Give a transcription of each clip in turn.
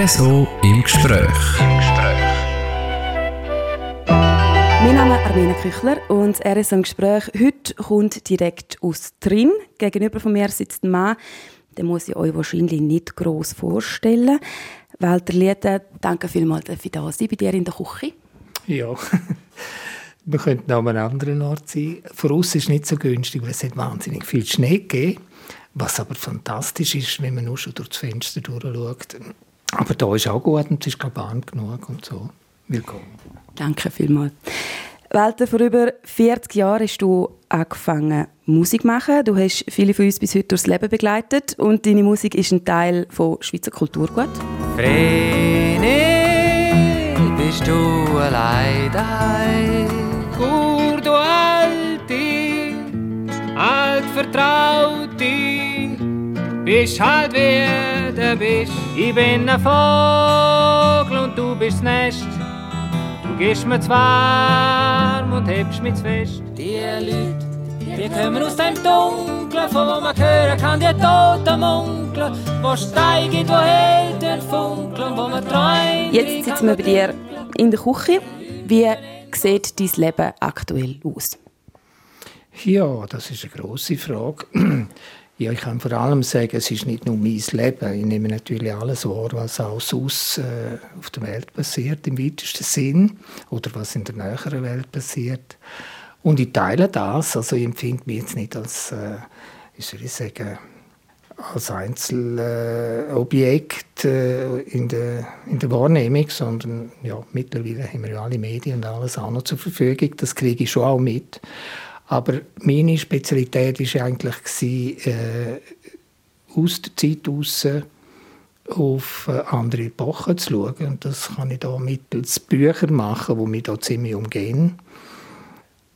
RSO im Gespräch. Im Gespräch. Mein Name ist Armina Küchler und RSO im Gespräch heute kommt direkt aus Trin. Gegenüber von mir sitzt ein Mann, den muss ich euch wahrscheinlich nicht gross vorstellen. Walter Liete, danke vielmals, dass ich da sein bei dir in der Küche. Ja, wir könnten auch an einem anderen Ort sein. Für uns ist es nicht so günstig, weil es hat wahnsinnig viel Schnee gegeben. Was aber fantastisch ist, wenn man nur schon durch das Fenster durchschaut. Aber da ist auch gut und es ist, warm genug und so. Willkommen. Danke vielmals. Walter, vor über 40 Jahren hast du angefangen, Musik zu machen. Du hast viele von uns bis heute durchs Leben begleitet und deine Musik ist ein Teil von Schweizer Kulturgut. Vreni, bist du allein daheim? Kur, du Alte, alt Vertraute, bist halt wie du bist. Ich bin ein Vogel und du bist das Nest. Du gibst mir zu warm und hebst mich zu fest. Die Leute, die kommen aus dem Dunkeln, von wo man hören kann, die Toten munkeln, wo steigen, wo Helden funkeln, wo man träumt. Jetzt sitzen wir bei dir in der Küche. Wie sieht dein Leben aktuell aus? Ja, das ist eine grosse Frage. Ja, ich kann vor allem sagen, es ist nicht nur mein Leben. Ich nehme natürlich alles wahr, was auch sonst äh, auf der Welt passiert, im weitesten Sinn, oder was in der näheren Welt passiert. Und ich teile das, also ich empfinde mich jetzt nicht als, äh, wie soll sagen, als Einzelobjekt äh, in, der, in der Wahrnehmung, sondern ja, mittlerweile haben wir ja alle Medien und alles auch noch zur Verfügung. Das kriege ich schon auch mit. Aber meine Spezialität war eigentlich, äh, aus der Zeit heraus auf äh, andere Epochen zu schauen. Und das kann ich da mittels Bücher machen, die mich da ziemlich umgehen.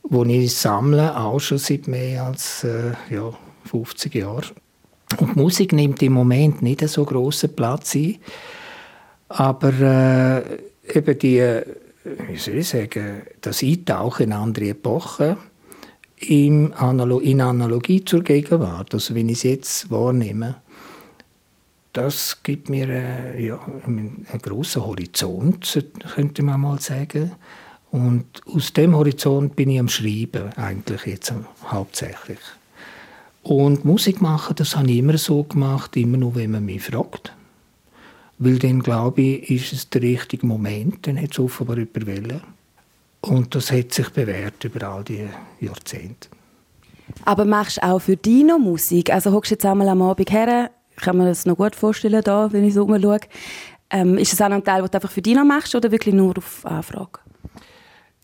Wo ich sammle, auch schon seit mehr als äh, ja, 50 Jahren. Und Musik nimmt im Moment nicht so grossen Platz ein. Aber äh, eben die, wie soll ich sagen, das Eintauchen in andere Epochen, in, Analo in Analogie zur Gegenwart, also wenn ich es jetzt wahrnehme, das gibt mir äh, ja, einen, grossen Horizont, könnte man mal sagen. Und aus dem Horizont bin ich am Schreiben, eigentlich jetzt hauptsächlich. Und Musik machen, das habe ich immer so gemacht, immer nur, wenn man mich fragt. Weil dann, glaube ich, ist es der richtige Moment, dann hat es offenbar überwählen. Und das hat sich bewährt über all die Jahrzehnte. Aber machst du auch für dich noch Musik? Also hockst du jetzt einmal am Abend her, kann man das noch gut vorstellen, da, wenn ich so umschaue. Ähm, ist das auch ein Teil, den du einfach für dich noch machst oder wirklich nur auf Anfrage?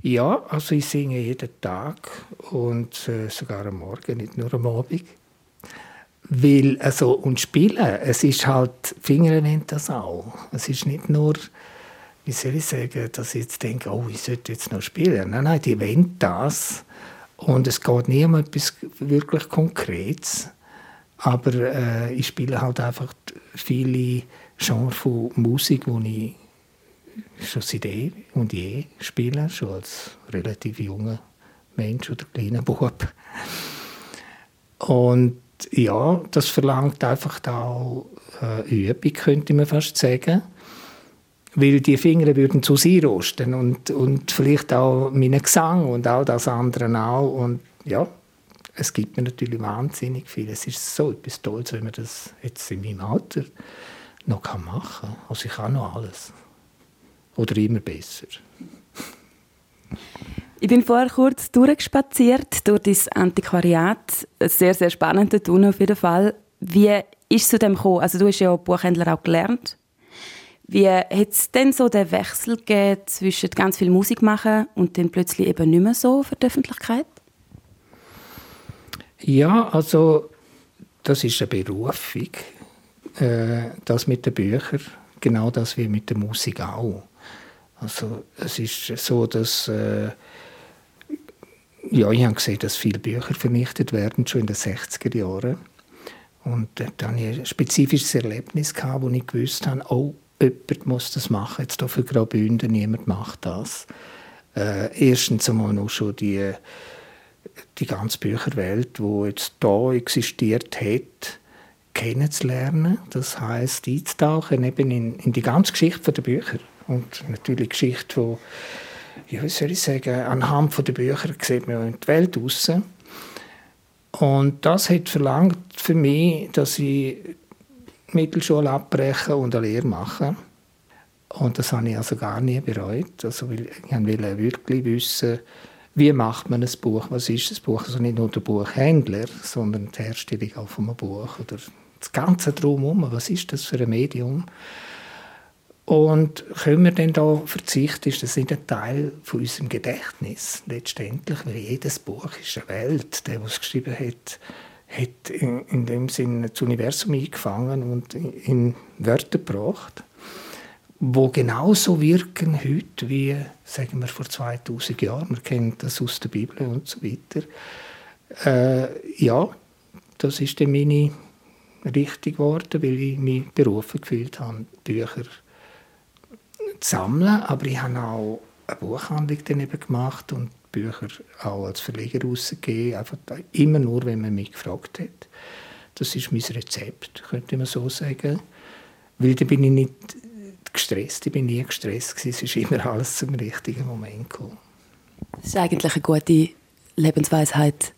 Ja, also ich singe jeden Tag und äh, sogar am Morgen, nicht nur am Abend. Weil, also, und spielen, es ist halt, Finger nennt das auch. Es ist nicht nur wie soll ich sagen, dass ich jetzt denke, oh, ich sollte jetzt noch spielen. Nein, nein, die wollen das. Und es geht nie um etwas wirklich Konkretes. Aber äh, ich spiele halt einfach viele Genres von Musik, die ich schon seit eh und je spiele, schon als relativ junger Mensch oder kleiner Bub. Und ja, das verlangt einfach auch äh, Übung, könnte man fast sagen weil die Finger würden zu sie rosten und, und vielleicht auch meinen Gesang und all das andere auch und ja, es gibt mir natürlich wahnsinnig viel. Es ist so etwas Tolles, wenn man das jetzt in meinem Alter noch machen kann. Also ich kann noch alles. Oder immer besser. Ich bin vorher kurz durchgespaziert durch das Antiquariat. Sehr, sehr spannend tun auf jeden Fall. Wie ist es zu dem gekommen? Also du hast ja Buchhändler auch gelernt. Wie hat es denn so den Wechsel zwischen ganz viel Musik machen und dann plötzlich eben nicht mehr so für die Öffentlichkeit? Ja, also das ist eine Berufung, äh, das mit den Büchern, genau das wie mit der Musik auch. Also es ist so, dass äh, ja, ich habe gesehen, dass viele Bücher vernichtet werden, schon in den 60er Jahren. Und dann hatte ich ein spezifisches Erlebnis, gehabt, wo ich gewusst habe, oh, jemand muss das machen. Jetzt hier für Graubünden, niemand macht das. Äh, erstens einmal noch schon die, die ganze Bücherwelt, die jetzt hier existiert hat, kennenzulernen. Das heißt, einzutauchen eben in, in die ganze Geschichte der Bücher und natürlich Geschichte von, ja, wie soll ich sagen, anhand der Bücher sieht man die Welt raus. Und das hat verlangt für mich, dass ich Mittelschule abbreche und eine Lehre mache. Und das habe ich also gar nie bereut. Also, ich wollte wirklich wissen, wie macht man ein Buch, was ist ein Buch. Also nicht nur der Buchhändler, sondern die Herstellung auch von einem Buch oder das Ganze drumherum, was ist das für ein Medium. Und können wir denn da verzichten? Ist das nicht ein Teil von unserem Gedächtnis letztendlich? Weil jedes Buch ist eine Welt. Der, der es geschrieben hat, hat in, in dem Sinne das Universum eingefangen und in Wörter gebracht, wo genauso wirken heute wie, sagen wir, vor 2000 Jahren. Man kennt das aus der Bibel und so weiter. Äh, ja, das ist dann meine Richtung geworden, weil ich mich berufen gefühlt habe, Bücher zu sammeln, aber ich habe auch eine Buchhandlung dann gemacht und Bücher auch als Verleger rausgegeben, einfach immer nur, wenn man mich gefragt hat. Das ist mein Rezept, könnte man so sagen. Weil da bin ich nicht gestresst, ich bin nie gestresst gewesen. es ist immer alles zum richtigen Moment gekommen. Das ist eigentlich eine gute Lebensweisheit,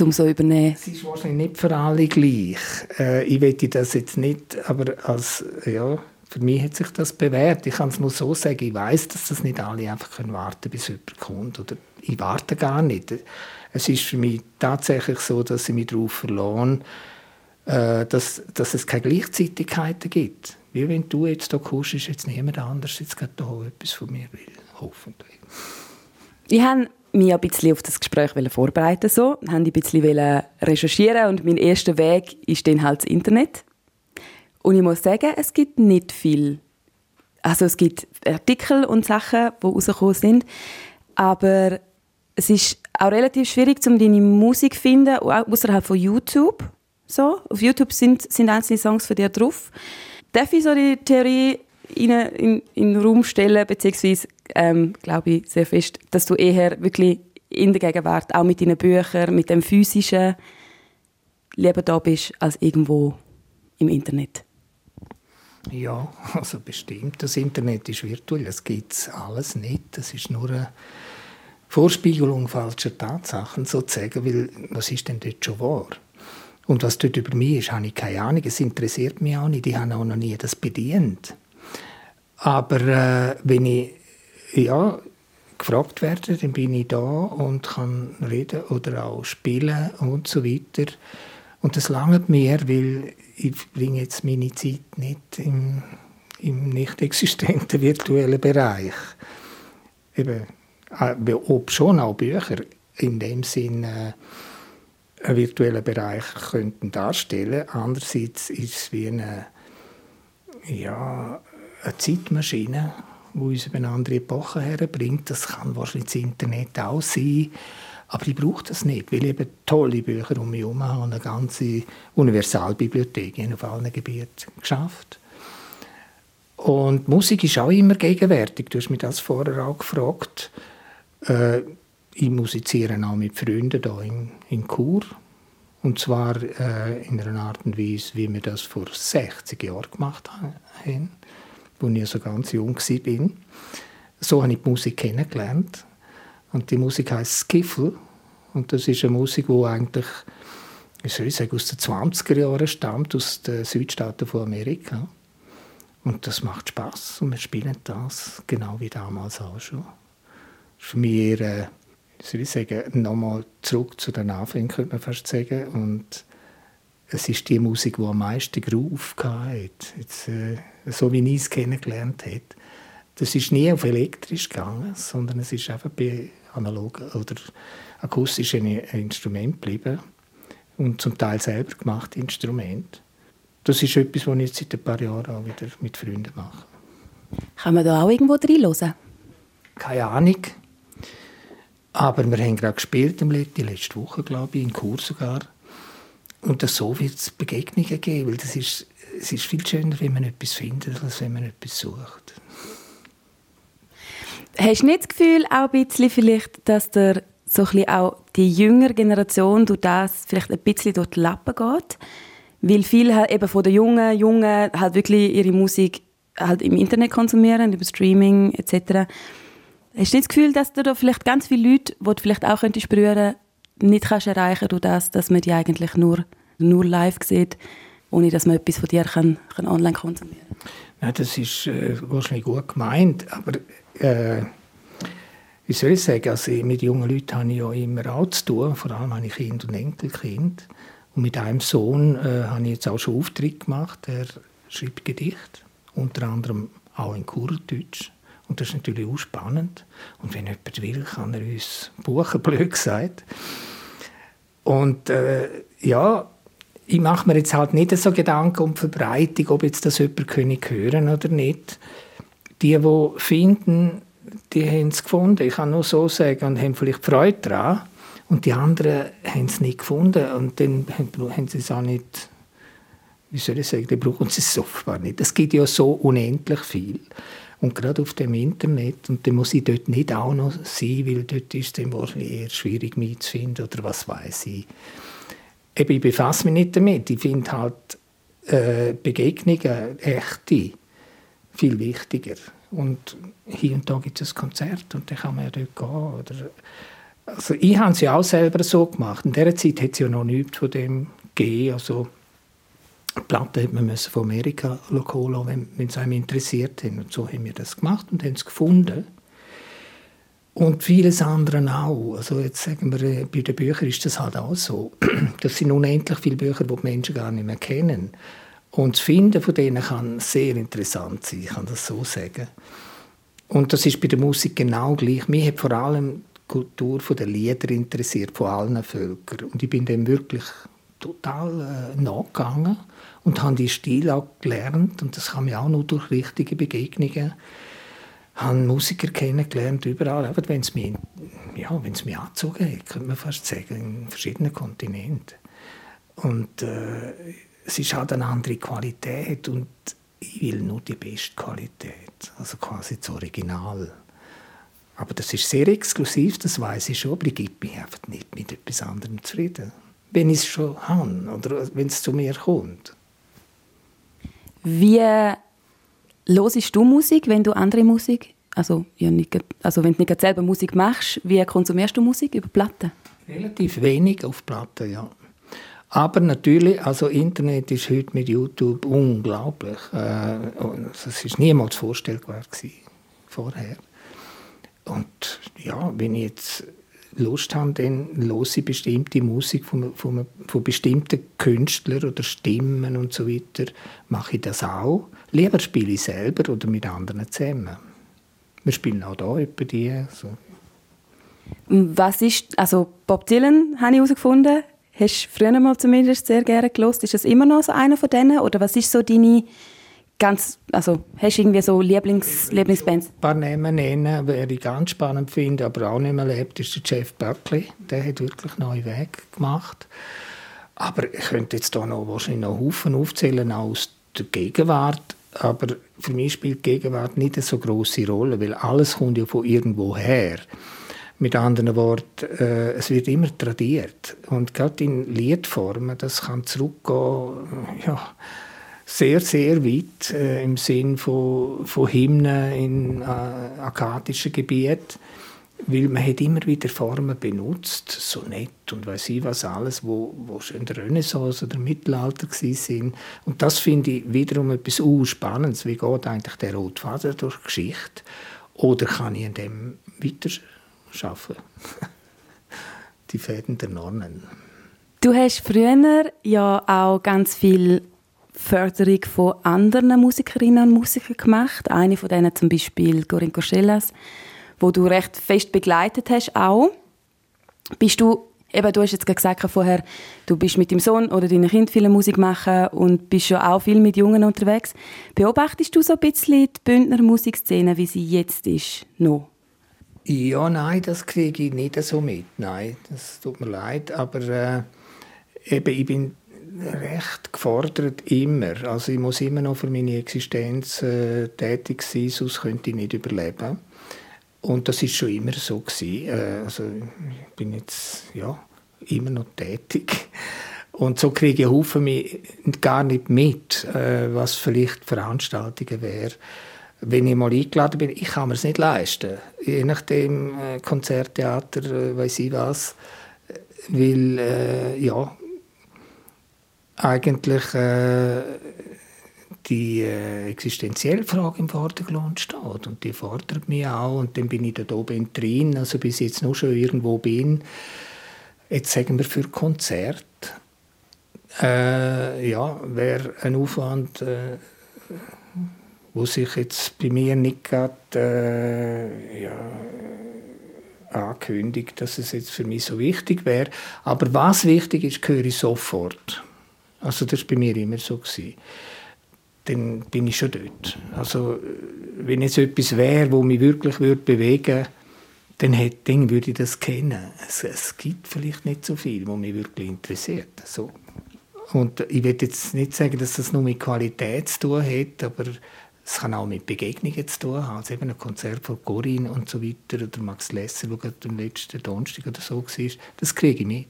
um so übernehmen. Es ist wahrscheinlich nicht für alle gleich. Äh, ich wette das jetzt nicht, aber als, ja, für mich hat sich das bewährt. Ich kann es nur so sagen, ich weiß, dass das nicht alle einfach können warten bis jemand kommt. Oder ich warte gar nicht. Es ist für mich tatsächlich so, dass ich mich darauf verlasse, äh, dass, dass es keine Gleichzeitigkeiten gibt. Wie wenn du jetzt hier kommst, ist jetzt niemand anders jetzt gerade hier etwas von mir will. Hoffentlich. Ich habe mich ein bisschen auf das Gespräch vorbereiten so, habe ein bisschen recherchieren und mein erster Weg ist dann halt das Internet. Und ich muss sagen, es gibt nicht viel. Also es gibt Artikel und Sachen, die rausgekommen sind, aber es ist auch relativ schwierig, um deine Musik zu finden, außerhalb von YouTube. So, auf YouTube sind, sind einzelne Songs von dir drauf. Darf ich so die Theorie in, in, in den Raum stellen, beziehungsweise ähm, glaube ich sehr fest, dass du eher wirklich in der Gegenwart, auch mit deinen Büchern, mit dem Physischen, lieber da bist, als irgendwo im Internet? Ja, also bestimmt. Das Internet ist virtuell, das gibt es alles nicht. Das ist nur eine Vorspiegelung falscher Tatsachen sozusagen, weil was ist denn dort schon wahr? Und was dort über mich ist, habe ich keine Ahnung. Es interessiert mich auch nicht. Ich habe auch noch nie das bedient. Aber äh, wenn ich ja, gefragt werde, dann bin ich da und kann reden oder auch spielen und so weiter. Und das langt mir, weil ich bringe jetzt meine Zeit nicht im, im nicht existenten virtuellen Bereich. Eben, äh, ob schon auch Bücher in dem Sinne äh, einen virtuellen Bereich könnten darstellen. Andererseits ist es wie eine, ja, eine Zeitmaschine, die uns über eine andere Epoche herbringt. Das kann wahrscheinlich das Internet auch sein. Aber ich brauche das nicht, weil ich eben tolle Bücher um mich herum habe und eine ganze Universalbibliothek auf allen Gebieten geschafft. Und Musik ist auch immer gegenwärtig. Du hast mich das vorher auch gefragt. Äh, ich musiziere auch mit Freunden hier in, in Chur. Und zwar äh, in einer Art und Weise, wie wir das vor 60 Jahren gemacht haben, als ich so ganz jung war. So habe ich die Musik kennengelernt. Und die Musik heißt Skiffle. Und das ist eine Musik, die eigentlich, wie soll ich sagen, aus den 20er Jahren stammt, aus den Südstaaten von Amerika. Und das macht Spaß und wir spielen das genau wie damals auch schon. Für mich eher, äh, soll ich sagen, nochmal zurück zu den Anfängen, könnte man fast sagen. Und es ist die Musik, die am meisten Groove hatte. Jetzt, äh, so wie ich es kennengelernt habe. Das ist nie auf elektrisch gegangen, sondern es ist einfach bei analogen oder akustischen Instrument geblieben und zum Teil selber gemachte Instrument. Das ist etwas, was ich jetzt seit ein paar Jahren auch wieder mit Freunden mache. Kann man da auch irgendwo reinhören? Keine Ahnung. Aber wir haben gerade gespielt, die letzte Woche, glaube ich, in Chur sogar. Und so wird es Begegnungen geben, weil das ist, es ist viel schöner, wenn man etwas findet, als wenn man etwas sucht. Hast du nicht das Gefühl, auch ein bisschen vielleicht, dass der so ein auch die jüngere Generation durch das vielleicht ein bisschen durch die Lappen geht? Weil viele halt eben von den jungen Jungen halt wirklich ihre Musik halt im Internet konsumieren, über Streaming etc. Hast du nicht das Gefühl, dass du da vielleicht ganz viele Leute, die du vielleicht auch könntest berühren, nicht kannst erreichen durch das, dass man die eigentlich nur, nur live sieht, ohne dass man etwas von dir kann, kann online konsumieren kann? Ja, das ist äh, wahrscheinlich gut gemeint, aber äh, wie soll ich sagen, also mit jungen Leuten habe ich ja immer auch zu tun, vor allem habe ich Kind und Enkelkind. Und mit einem Sohn äh, habe ich jetzt auch schon Auftritt gemacht, er schreibt Gedichte, unter anderem auch in Kurdeutsch. Und das ist natürlich auch spannend. Und wenn jemand will, kann er uns buchen, blöd gesagt. Und äh, ja, ich mache mir jetzt halt nicht so Gedanken um Verbreitung, ob jetzt das jemand hören oder nicht. Die, die finden, die haben es gefunden. Ich kann nur so sagen und haben vielleicht Freude daran. Und die anderen haben es nicht gefunden und dann haben sie es auch nicht, wie soll ich sagen, dann brauchen sie es offenbar nicht. Es gibt ja so unendlich viel. Und gerade auf dem Internet, und dann muss ich dort nicht auch noch sein, weil dort ist es dann wahrscheinlich eher schwierig, mich zu finden oder was weiß ich. Eben, ich befasse mich nicht damit. Ich finde halt äh, Begegnungen, echte, viel wichtiger. Und hier und da gibt es ein Konzert und dann kann man ja dort gehen. Oder also ich habe es ja auch selber so gemacht. In dieser Zeit hat es ja noch nichts von dem gegeben. Also Platten hat man von Amerika holen, wenn, wenn es einem interessiert hat. Und so haben wir das gemacht und haben es gefunden. Und vieles andere auch. Also jetzt sagen wir, äh, bei den Büchern ist das halt auch so. Das sind unendlich viele Bücher, die die Menschen gar nicht mehr kennen. Und das Finden von denen kann sehr interessant sein, ich kann das so sagen. Und das ist bei der Musik genau gleich. Mich hat vor allem die Kultur der Lieder interessiert, von allen Völkern. Und ich bin dem wirklich total äh, nachgegangen und habe die Stil auch gelernt. Und das kam mir auch nur durch richtige Begegnungen. Ich habe Musiker kennengelernt, überall, aber wenn es mich, ja, mich angezogen hat, könnte man fast sagen, in verschiedenen Kontinenten. Und äh, es ist halt eine andere Qualität und ich will nur die beste Qualität, also quasi das Original. Aber das ist sehr exklusiv, das weiß ich schon, aber ich gebe mich einfach nicht mit etwas anderem zufrieden. Wenn ich es schon habe oder wenn es zu mir kommt. Wie hörst du Musik, wenn du andere Musik, also, ja, nicht, also wenn du nicht selber Musik machst, wie konsumierst du Musik über Platten? Relativ wenig auf Platten, ja. Aber natürlich, also Internet ist heute mit YouTube unglaublich. Äh, das ist niemals vorstellbar gewesen, vorher. Und ja, wenn ich jetzt Lust habe, dann höre ich bestimmte Musik von, von, von bestimmten Künstlern oder Stimmen und so weiter. Mache ich das auch. Lieber spiele ich selber oder mit anderen zusammen. Wir spielen auch hier etwa die. So. Was ist, also Bob Dylan habe ich herausgefunden, Hast du früher mal zumindest sehr gerne gelost? Ist das immer noch so einer von denen? Oder was ist so deine ganz, also hast du irgendwie so Lieblings, Lieblingsbands? Ein paar Namen nennen, die ich ganz spannend finde, aber auch nicht mehr lebt, ist der Jeff Buckley. Der hat wirklich neue Wege gemacht. Aber ich könnte jetzt hier noch wahrscheinlich noch Haufen aufzählen aus der Gegenwart. Aber für mich spielt die Gegenwart nicht eine so große Rolle, weil alles kommt ja von irgendwo her. Mit anderen Worten, äh, es wird immer tradiert. Und gerade in Liedformen, das kann zurückgehen, ja, sehr, sehr weit äh, im Sinn von, von Hymnen in äh, akkadischen Gebieten. Weil man hat immer wieder Formen benutzt, so nett und weiß ich was alles, wo, wo schon in der Renaissance oder Mittelalter sind. Und das finde ich wiederum etwas uh, Spannendes. Wie geht eigentlich der Rotfaden durch die Geschichte? Oder kann ich in dem weiter arbeiten. die Fäden der Nonnen. Du hast früher ja auch ganz viel Förderung von anderen Musikerinnen und Musikern gemacht. Eine von denen zum Beispiel Corinne Corsellas, wo du recht fest begleitet hast auch. Bist du Eben, du hast jetzt gesagt vorher, du bist mit dem Sohn oder deinem Kind viel Musik machen und bist schon auch viel mit Jungen unterwegs. Beobachtest du so ein bisschen die Bündner Musikszene, wie sie jetzt ist, noch? Ja, nein, das kriege ich nicht so mit. Nein, das tut mir leid. Aber äh, eben, ich bin recht gefordert immer. Also ich muss immer noch für meine Existenz äh, tätig sein, sonst könnte ich nicht überleben. Und das ist schon immer so gewesen. Äh, also ich bin jetzt ja immer noch tätig. Und so kriege ich Haufen gar nicht mit, äh, was vielleicht Veranstaltungen wären. Wenn ich mal eingeladen bin, ich kann mir es nicht leisten. Je nachdem, äh, Konzerttheater, äh, weiß ich was. Weil, äh, ja, eigentlich äh, die äh, existenzielle Frage im Vordergrund steht. Und die fordert mich auch. Und dann bin ich da oben drin, also bis ich jetzt noch schon irgendwo bin. Jetzt sagen wir für Konzert. Äh, ja, wäre ein Aufwand, äh, wo sich jetzt bei mir nicht gerade äh, ja, ankündigt, dass es jetzt für mich so wichtig wäre. Aber was wichtig ist, höre ich sofort. Also das war bei mir immer so. Gewesen. Dann bin ich schon dort. Also wenn jetzt etwas wäre, wo mich wirklich würde bewegen würde, dann, hätte, dann würde ich das kennen. Es, es gibt vielleicht nicht so viel, was mich wirklich interessiert. So. Und ich will jetzt nicht sagen, dass das nur mit Qualität zu tun hat, aber es kann auch mit Begegnungen zu tun haben. Also eben ein Konzert von Corinne und so weiter oder Max Lesser, der am letzten Donnerstag oder so war, das kriege ich mit.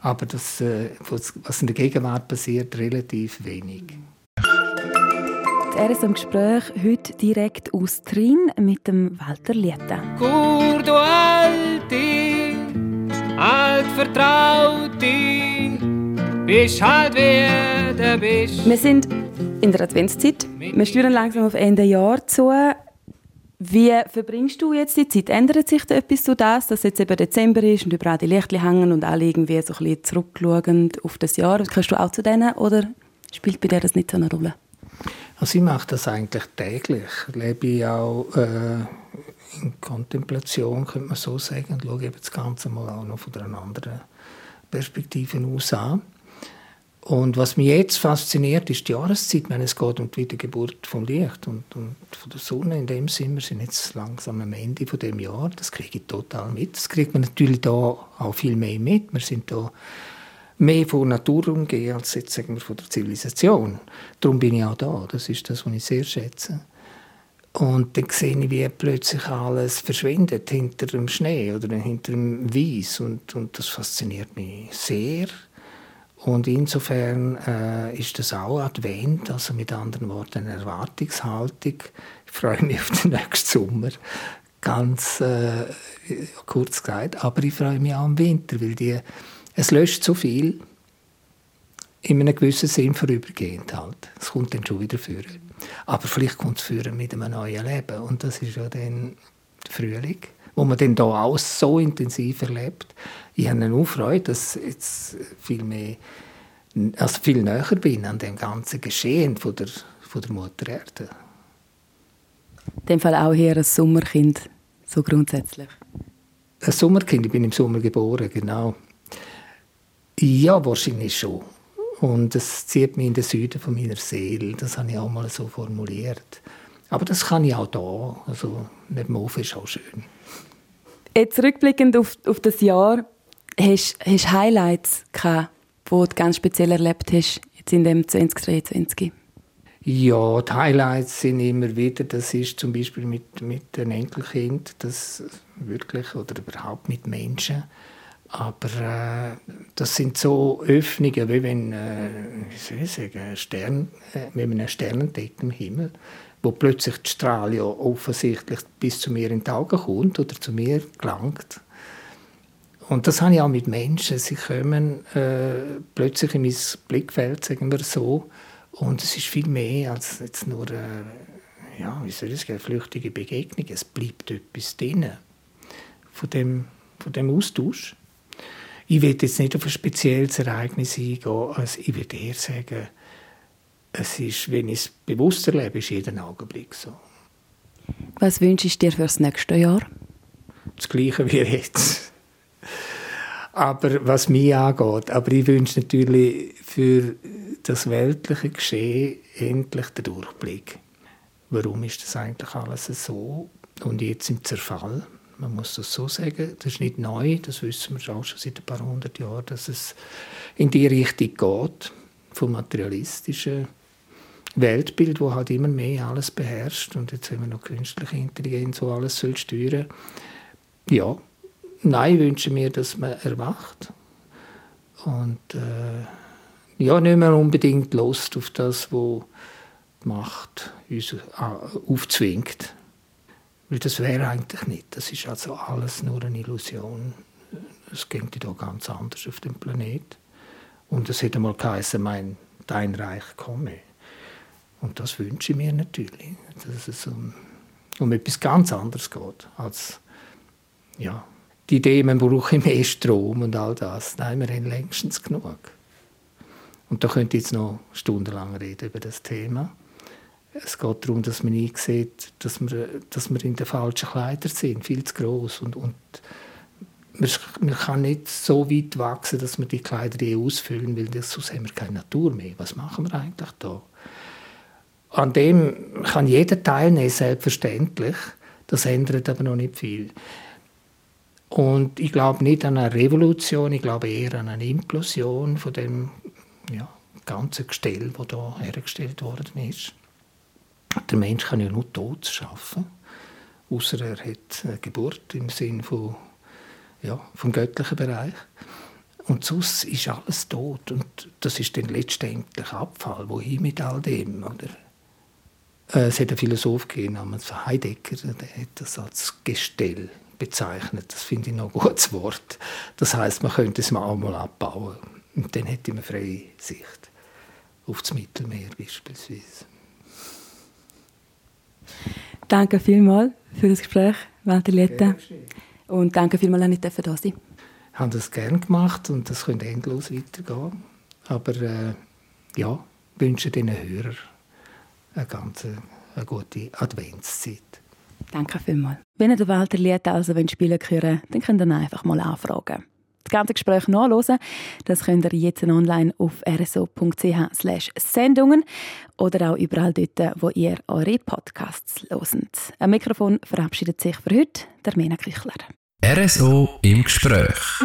Aber das, äh, was in der Gegenwart passiert, relativ wenig. Er ist im Gespräch heute direkt aus Trin mit dem Walter Lieta. Kur du alte, alt vertraute, bist halt wie du bist. Wir sind in der Adventszeit. Wir steuern langsam auf Ende Jahr zu. Wie verbringst du jetzt die Zeit? Ändert sich da etwas zu das, dass jetzt eben Dezember ist und überall die Lichter hängen und alle irgendwie so ein bisschen auf das Jahr? Gehörst du auch zu denen oder spielt bei dir das nicht so eine Rolle? Also ich mache das eigentlich täglich. Lebe ich auch äh, in Kontemplation, könnte man so sagen, und schaue das Ganze mal auch noch von einer anderen Perspektive aus an. Und was mich jetzt fasziniert, ist die Jahreszeit. Meine, es geht um die Wiedergeburt vom Licht und, und von der Sonne. In dem Sinne, wir sind jetzt langsam am Ende von dem Jahr. Das kriege ich total mit. Das kriegt man natürlich da auch viel mehr mit. Wir sind da mehr von Natur umgehen als jetzt sagen wir von der Zivilisation. Darum bin ich auch da. Das ist das, was ich sehr schätze. Und dann sehe ich, wie plötzlich alles verschwindet hinter dem Schnee oder hinter dem Weiß. Und, und das fasziniert mich sehr. Und insofern äh, ist das auch Advent, also mit anderen Worten eine Erwartungshaltung. Ich freue mich auf den nächsten Sommer, ganz äh, kurz gesagt. Aber ich freue mich auch im Winter, weil die, es löscht so viel in einem gewissen Sinn vorübergehend halt. Es kommt dann schon wieder führen. Aber vielleicht kommt es führen mit einem neuen Leben. Und das ist ja dann Frühling wo man dann da alles so intensiv erlebt. Ich habe eine Freude, dass ich jetzt viel mehr, also viel näher bin an dem ganzen Geschehen von der, von der Mutter Erde. In dem Fall auch hier ein Sommerkind, so grundsätzlich? Ein Sommerkind, ich bin im Sommer geboren, genau. Ja, wahrscheinlich schon. Und es zieht mich in den Süden von meiner Seele. Das habe ich auch mal so formuliert. Aber das kann ich auch da. Also, dem Ofen ist auch schön. Jetzt rückblickend auf, auf das Jahr, hast du Highlights gehabt, die du ganz speziell erlebt hast, jetzt in dem 2023? Ja, die Highlights sind immer wieder, das ist zum Beispiel mit, mit den Enkelkind, das wirklich, oder überhaupt mit Menschen. Aber äh, das sind so Öffnungen, wie wenn, äh, wie soll ich sagen, Stern, äh, mit einem Sternendeck im Himmel wo plötzlich die Strahlung offensichtlich bis zu mir in die Augen kommt oder zu mir gelangt. Und das habe ich auch mit Menschen. Sie kommen äh, plötzlich in mein Blickfeld, sagen wir so. Und es ist viel mehr als jetzt nur äh, ja, wie soll ich sagen, flüchtige Begegnung. Es bleibt etwas drin von dem, von dem Austausch. Ich will jetzt nicht auf ein spezielles Ereignis eingehen. Also ich würde eher sagen, es ist, wenn ich es bewusst erlebe, ist jeden Augenblick so. Was wünschst du dir für das nächste Jahr? Das Gleiche wie jetzt. Aber was mich angeht, aber ich wünsche natürlich für das weltliche Geschehen endlich den Durchblick. Warum ist das eigentlich alles so? Und jetzt im Zerfall, man muss das so sagen, das ist nicht neu, das wissen wir auch schon seit ein paar hundert Jahren, dass es in die Richtung geht, vom Materialistischen Weltbild, wo halt immer mehr alles beherrscht und jetzt haben wir noch künstliche Intelligenz, wo alles soll steuern. Ja, nein, wünsche mir, dass man erwacht und äh, ja, nicht mehr unbedingt Lust auf das, was die Macht uns äh, aufzwingt. Weil das wäre eigentlich nicht. Das ist also alles nur eine Illusion. Es geht da ganz anders auf dem Planet. Und es hätte mal geheißen, mein, dein Reich komme. Und das wünsche ich mir natürlich, dass es um, um etwas ganz anderes geht als ja, die Idee, man brauche mehr Strom und all das. Nein, wir haben längstens genug. Und da könnte ich jetzt noch stundenlang reden über das Thema. Es geht darum, dass man nicht sieht, dass wir, dass wir in den falschen Kleidern sind, viel zu groß und, und man, man kann nicht so weit wachsen, dass wir die Kleider eh ausfüllen, weil sonst haben wir keine Natur mehr. Was machen wir eigentlich da? An dem kann jeder teilnehmen, selbstverständlich. Das ändert aber noch nicht viel. Und ich glaube nicht an eine Revolution, ich glaube eher an eine Implosion von dem ja, ganzen Gestell, das hier hergestellt worden ist. Der Mensch kann ja nur Tod schaffen, außer er hat eine Geburt im Sinn von, ja, vom göttlichen Bereich. Und sonst ist alles tot und das ist dann letztendlich Abfall. Wohin mit all dem? Oder? Äh, es hat einen Philosoph gegeben namens Heidegger, der hat das als Gestell bezeichnet. Das finde ich noch ein gutes Wort. Das heißt, man könnte es mal auch mal abbauen. Und dann hätte man freie Sicht auf das Mittelmeer beispielsweise. Danke vielmals für das Gespräch, Walter Lietta. Und danke vielmals, dass ich da sein Ich habe das gerne gemacht und das könnte endlos weitergehen. Aber äh, ja, wünsche den Hörern eine ganz äh, eine gute Adventszeit. Danke vielmals. Wenn ihr den Walter Lied also spielen hören dann könnt ihr ihn einfach mal anfragen. Das ganze Gespräch nachlesen, das könnt ihr jetzt online auf rso.ch Sendungen oder auch überall dort, wo ihr eure Podcasts loset. Ein Mikrofon verabschiedet sich für heute, der Mena Küchler. RSO im Gespräch.